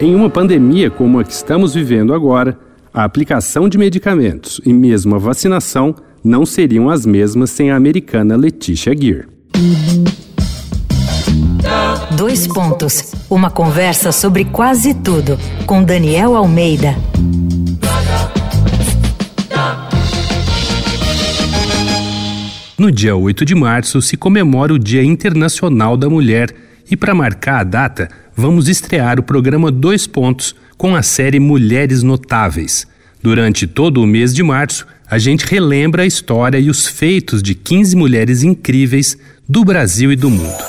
Em uma pandemia como a que estamos vivendo agora, a aplicação de medicamentos e mesmo a vacinação não seriam as mesmas sem a americana Leticia Gear. Dois pontos. Uma conversa sobre quase tudo com Daniel Almeida. No dia 8 de março se comemora o Dia Internacional da Mulher e para marcar a data, vamos estrear o programa Dois Pontos com a série Mulheres Notáveis. Durante todo o mês de março, a gente relembra a história e os feitos de 15 mulheres incríveis do Brasil e do mundo.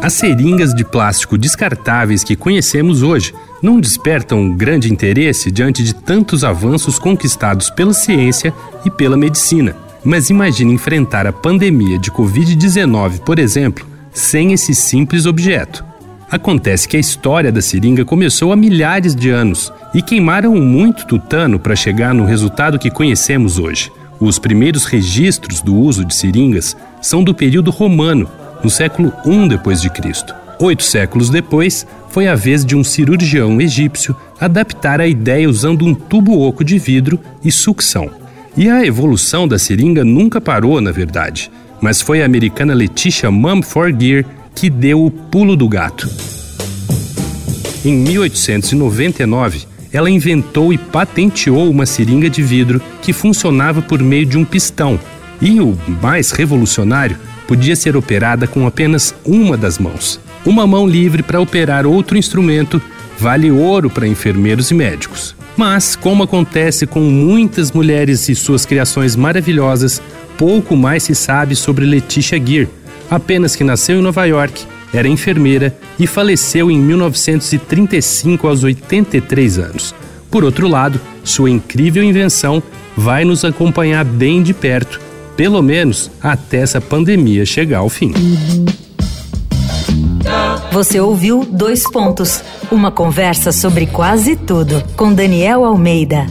As seringas de plástico descartáveis que conhecemos hoje não despertam grande interesse diante de tantos avanços conquistados pela ciência e pela medicina. Mas imagine enfrentar a pandemia de Covid-19, por exemplo, sem esse simples objeto. Acontece que a história da seringa começou há milhares de anos e queimaram muito tutano para chegar no resultado que conhecemos hoje. Os primeiros registros do uso de seringas são do período romano, no século I depois de Cristo. Oito séculos depois, foi a vez de um cirurgião egípcio adaptar a ideia usando um tubo oco de vidro e sucção. E a evolução da seringa nunca parou, na verdade, mas foi a americana Letitia Mumford Gear que deu o pulo do gato. Em 1899, ela inventou e patenteou uma seringa de vidro que funcionava por meio de um pistão. E o mais revolucionário, podia ser operada com apenas uma das mãos. Uma mão livre para operar outro instrumento vale ouro para enfermeiros e médicos. Mas, como acontece com muitas mulheres e suas criações maravilhosas, pouco mais se sabe sobre Letitia Gear, apenas que nasceu em Nova York, era enfermeira e faleceu em 1935 aos 83 anos. Por outro lado, sua incrível invenção vai nos acompanhar bem de perto pelo menos até essa pandemia chegar ao fim. Você ouviu Dois Pontos uma conversa sobre quase tudo com Daniel Almeida.